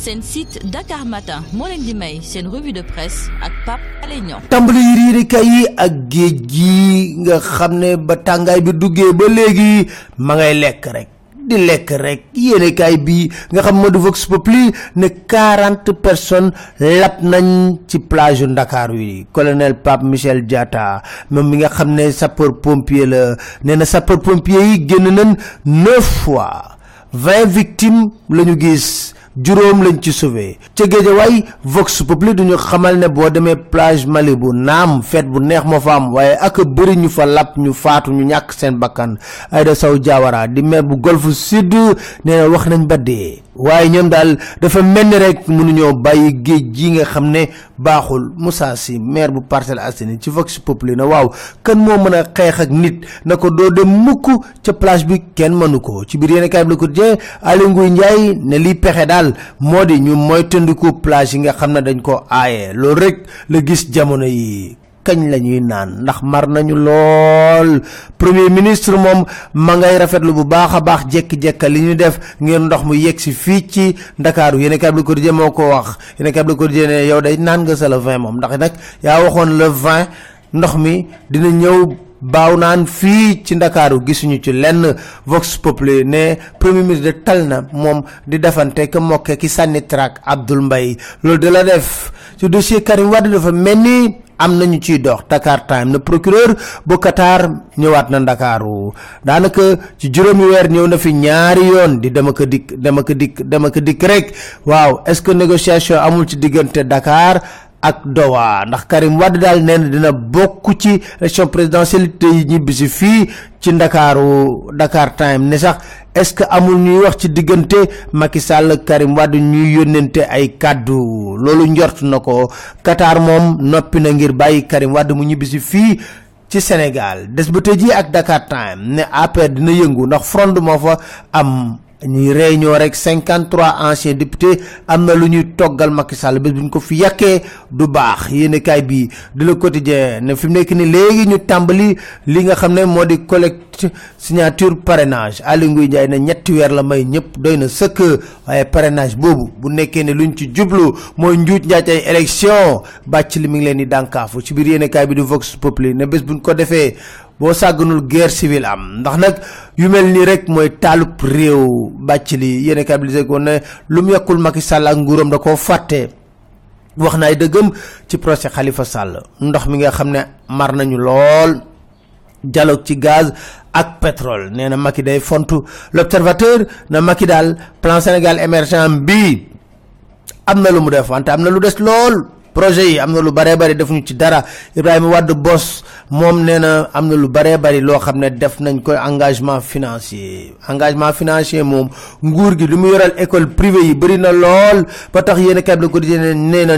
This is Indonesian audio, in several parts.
seen site Dakar Matin. Moo leen di may seen revue de presse ak Pape Alé Niang. Tàmbali riirika yi ak géej nga xam ba tàngaay bi duggee ba léegi ma ngay lekk rek. Di lekk rek. Yéenekaay bi nga xam di Vox Populi ne 40 personnes lap nañ ci plage yu Ndakaaru yi. Colonel Pape Michel Diatta moom mi nga xam ne sapeur pompier la nee na sapeur pompier yi génn nañ neuf fois. Vingt victimes la ñu gis juróom lañ ci sauvé. Ca géejawaay vox populi duñu xamal ne boo demee plage Malibu naam fête bu neex moo fa am waaye ak bëri ñu fa lap ñu faatu ñu ñàkk seen bakkan. Sow Diawara di maire bu golfe sud nee na wax nañ ba dee. Waaye ñoom daal dafa mel ni rek mënuñoo bàyyi géej nga xam ne baaxul Moussa Sy maire bu Parcelles Assainies ci vox populi na waaw kan moo mën a xeex ak nit na ko dem mukk ca plage bi kenn mënu ko. Ci biir yéen kaay bi la ko jee Aly Ngouille Ndiaye ne liy pexe daal moo di ñu moytandiku plage yi nga xam ne dañ ko aaye. Loolu rek la gis jamono yi kañ la ñuy naan ndax mar nañu lool. Premier ministre moom ma ngay rafetlu bu baax a baax jekki-jekka li ñu def ngir ndox mu yegg si fii ci yéen kab le quotidien moo ko wax. Yéen kab le quotidien ne yow day naan nga sa le vin moom ndax nag yaa waxoon le vin ndox mi dina ñëw baaw naan fii ci ndakaaru. Gisuñu ci lenn. Vox populi ne premier ministre de tal na moom di defante que mokke ki sànni track Abdoul Mbaye. Loolu de la def. Ci dossier Karim Wade dafa mel am nañu ciy dox. Dakar Time na procureur bu Qatar ñëwaat na ndakaaru. Daanaka ci juróomi weer ñëw na fi ñaari yoon di dama ko dikk dama ko dikk dama ko dikk rek. Waaw est-ce que négociation amul ci diggante Dakar ak Doha ndax Karim Wade daal nee na dina bokk ci élection présidentielle te ñibbisi fii ci ndakaaru Dakar Time ne sax est-ce que amul ñuy wax ci diggante Macky Sall Karim Wade ñuy yónnente ay kàddu? Loolu njort na ko. Qatar moom noppi na ngir bàyyi Karim Wade mu ñibbisi fii ci Sénégal. Des ba ak Dakar Time ne APR dina yëngu ndax front moo fa am ñuy réunion rek 53 anciens députés am na lu ñuy toggal Macky Sall bés bu ñu ko fi yàkkee du baax. Yéenekaay bi di Le Quotidien ne fi mu nekk ni léegi ñu tàmbali li nga xam ne moo di collecte signature parrainage. Aly Ngouille Ndiaye ne ñetti weer la may ñëpp doy na sëkk. Waaye parrainage boobu bu nekkee ne luñ ci jublu mooy njuuj njaaj élection. Bàcc li mi ngi leen di dànkaafu. Ci biir yéenekaay bi di Vox Populi ne bés buñ ko defee boo sàgganul guerre civile am. Ndax nag yu mel nii rek mooy taalub réew. Bàcc li yéen kabilisé ko ne lu mu yekkul Macky Sall ak nguuram da koo fàtte. Wax na ay dëggam ci procès Khalifa Sall. Ndox mi nga xam ne mar nañu lool. Dialogue ci gaz ak pétrole. Nee na Macky day fontu. L'observateur na Macky daal plan Sénégal émergent bi am na lu mu def wante am na lu des lool. Projet yi am na lu baree bari defuñu ci dara. Ibrahima Wade Bos moom nee na am na lu baree bari loo xam ne def nañ ko engagement financier. Engagement financier moom nguur gi lu mu yoral école privée yi bëri na lool. Ba tax yéen kab ko di nee na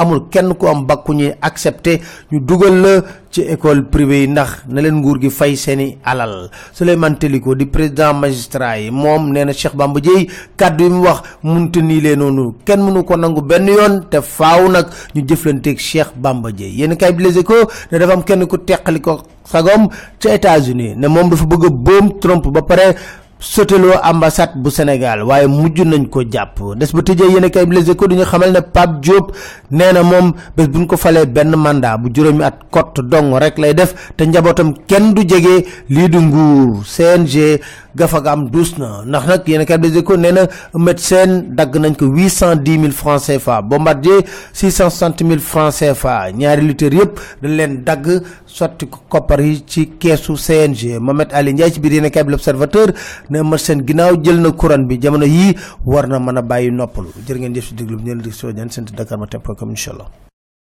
amul kenn ku am bakku ñuy accepté ñu dugal la ci école privée ndax na leen nguur gi fay seeni alal. Souleymane Teliko di président magistrat yi moom nee na Cheikh Bamba Dièye kàddu yi mu wax munte nii lee noonu kenn mënu ko nangu benn yoon te faaw nag ñu jëflanteeg Cheikh Bamba Dièye. Yéen kay bi Les Échos ne dafa am kenn ku teqali ko sagom ca États-Unis ne moom dafa bëgg boom Trump ba pare soteloo ambassade bu Sénégal waaye mujj nañ ko jàpp. Des ba tëjee yéen kay Les Échos duñu xamal ne Pape Diop nee na moom bés buñ ko falee benn mandat bu juróomi at kott dong rek lay def te njabootam kenn du jege lii du nguur. CNG gafagaam duus na ndax nag yéen kay Les Échos nee na médecin dagg nañ ko huit cent dix mille francs CFA. Bombardier six cent soixante mille francs CFA. Ñaari lutteurs yëpp dañ leen dagg sotti ko koppar ci keesu CNG Mohamed Ali Ndiaye ci biir yéen kay L'Observateur ne seen ginnaaw jël na couronne bi. Jamono yii war na mën a bàyyi ngeen jëf si déglu bi ñu leen di soo ñaan seen Dakar Matin point com incha allah